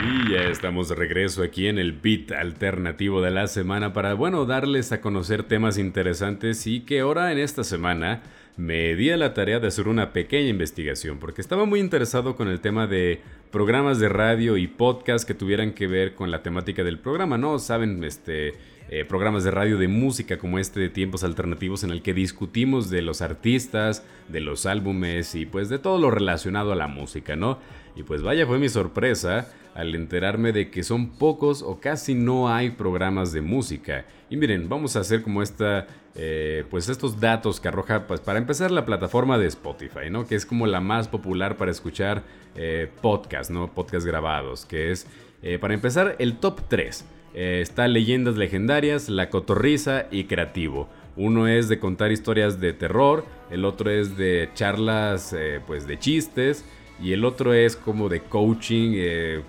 Y ya estamos de regreso aquí en el beat alternativo de la semana para, bueno, darles a conocer temas interesantes y que ahora en esta semana me di a la tarea de hacer una pequeña investigación porque estaba muy interesado con el tema de programas de radio y podcast que tuvieran que ver con la temática del programa, ¿no? Saben, este eh, programas de radio de música como este de Tiempos Alternativos en el que discutimos de los artistas, de los álbumes y pues de todo lo relacionado a la música, ¿no? Y pues vaya fue mi sorpresa al enterarme de que son pocos o casi no hay programas de música. Y miren, vamos a hacer como esta, eh, pues estos datos que arroja, pues para empezar la plataforma de Spotify, ¿no? Que es como la más popular para escuchar eh, podcast, ¿no? Podcast grabados, que es, para empezar, el top 3. Eh, está Leyendas Legendarias, La Cotorriza y Creativo. Uno es de contar historias de terror, el otro es de charlas eh, pues de chistes y el otro es como de coaching, eh,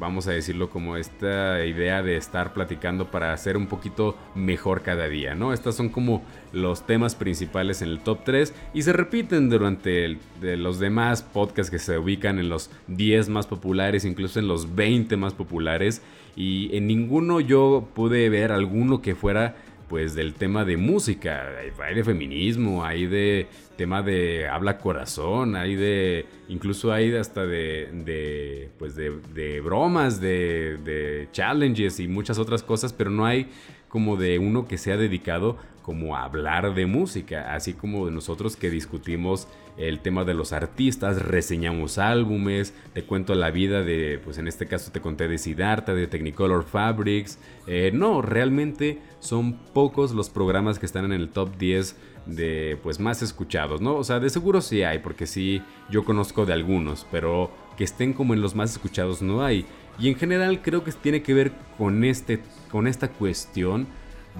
vamos a decirlo como esta idea de estar platicando para hacer un poquito mejor cada día, ¿no? Estos son como los temas principales en el top 3 y se repiten durante los demás podcasts que se ubican en los 10 más populares, incluso en los 20 más populares y en ninguno yo pude ver alguno que fuera pues del tema de música, hay de feminismo, hay de tema de habla corazón, hay de incluso hay hasta de, de pues de, de bromas, de, de challenges y muchas otras cosas, pero no hay como de uno que sea dedicado como a hablar de música, así como de nosotros que discutimos el tema de los artistas, reseñamos álbumes, te cuento la vida de, pues en este caso te conté de Siddhartha, de Technicolor Fabrics. Eh, no, realmente son pocos los programas que están en el top 10 de pues más escuchados, ¿no? O sea, de seguro sí hay, porque sí, yo conozco de algunos, pero que estén como en los más escuchados no hay. Y en general creo que tiene que ver con, este, con esta cuestión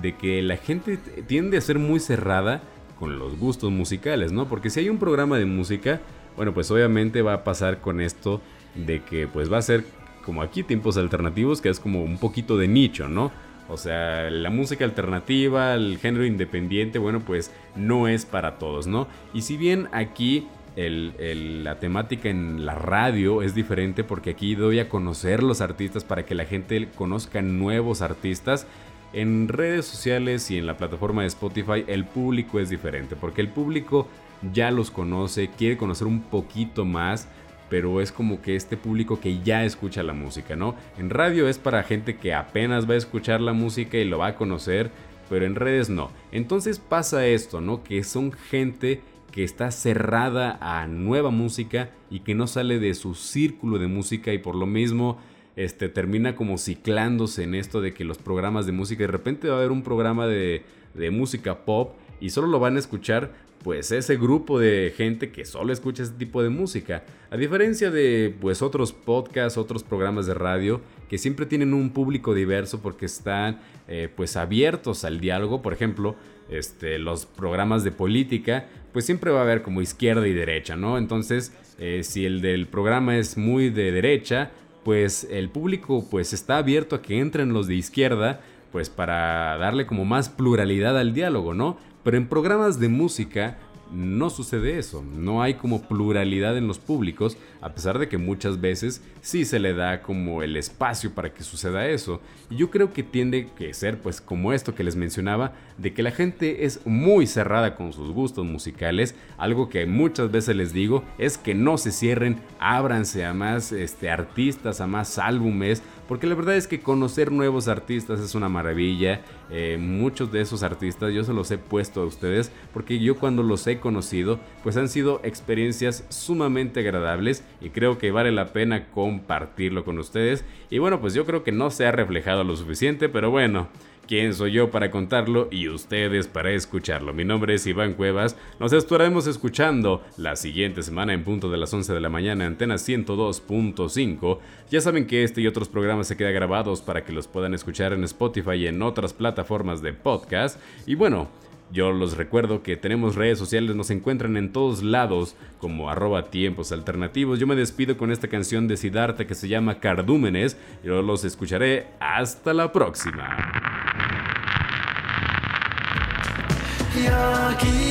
de que la gente tiende a ser muy cerrada con los gustos musicales, ¿no? Porque si hay un programa de música, bueno, pues obviamente va a pasar con esto de que pues va a ser como aquí tiempos alternativos, que es como un poquito de nicho, ¿no? O sea, la música alternativa, el género independiente, bueno, pues no es para todos, ¿no? Y si bien aquí la temática en la radio es diferente porque aquí doy a conocer los artistas para que la gente conozca nuevos artistas, en redes sociales y en la plataforma de Spotify el público es diferente, porque el público ya los conoce, quiere conocer un poquito más, pero es como que este público que ya escucha la música, ¿no? En radio es para gente que apenas va a escuchar la música y lo va a conocer, pero en redes no. Entonces pasa esto, ¿no? Que son gente que está cerrada a nueva música y que no sale de su círculo de música y por lo mismo este, termina como ciclándose en esto de que los programas de música, de repente va a haber un programa de, de música pop y solo lo van a escuchar pues ese grupo de gente que solo escucha ese tipo de música. A diferencia de pues otros podcasts, otros programas de radio que siempre tienen un público diverso porque están eh, pues abiertos al diálogo. Por ejemplo, este, los programas de política, pues siempre va a haber como izquierda y derecha, ¿no? Entonces, eh, si el del programa es muy de derecha, pues el público pues está abierto a que entren los de izquierda, pues para darle como más pluralidad al diálogo, ¿no? Pero en programas de música no sucede eso, no hay como pluralidad en los públicos, a pesar de que muchas veces sí se le da como el espacio para que suceda eso. Y yo creo que tiende que ser pues como esto que les mencionaba, de que la gente es muy cerrada con sus gustos musicales, algo que muchas veces les digo es que no se cierren, ábranse a más este, artistas, a más álbumes, porque la verdad es que conocer nuevos artistas es una maravilla. Eh, muchos de esos artistas yo se los he puesto a ustedes porque yo cuando los he conocido pues han sido experiencias sumamente agradables y creo que vale la pena compartirlo con ustedes. Y bueno pues yo creo que no se ha reflejado lo suficiente pero bueno. ¿Quién soy yo para contarlo y ustedes para escucharlo? Mi nombre es Iván Cuevas. Nos estaremos escuchando la siguiente semana en punto de las 11 de la mañana, antena 102.5. Ya saben que este y otros programas se quedan grabados para que los puedan escuchar en Spotify y en otras plataformas de podcast. Y bueno, yo los recuerdo que tenemos redes sociales, nos encuentran en todos lados como arroba tiempos alternativos. Yo me despido con esta canción de Siddhartha que se llama Cardúmenes. Yo los escucharé hasta la próxima. Aquí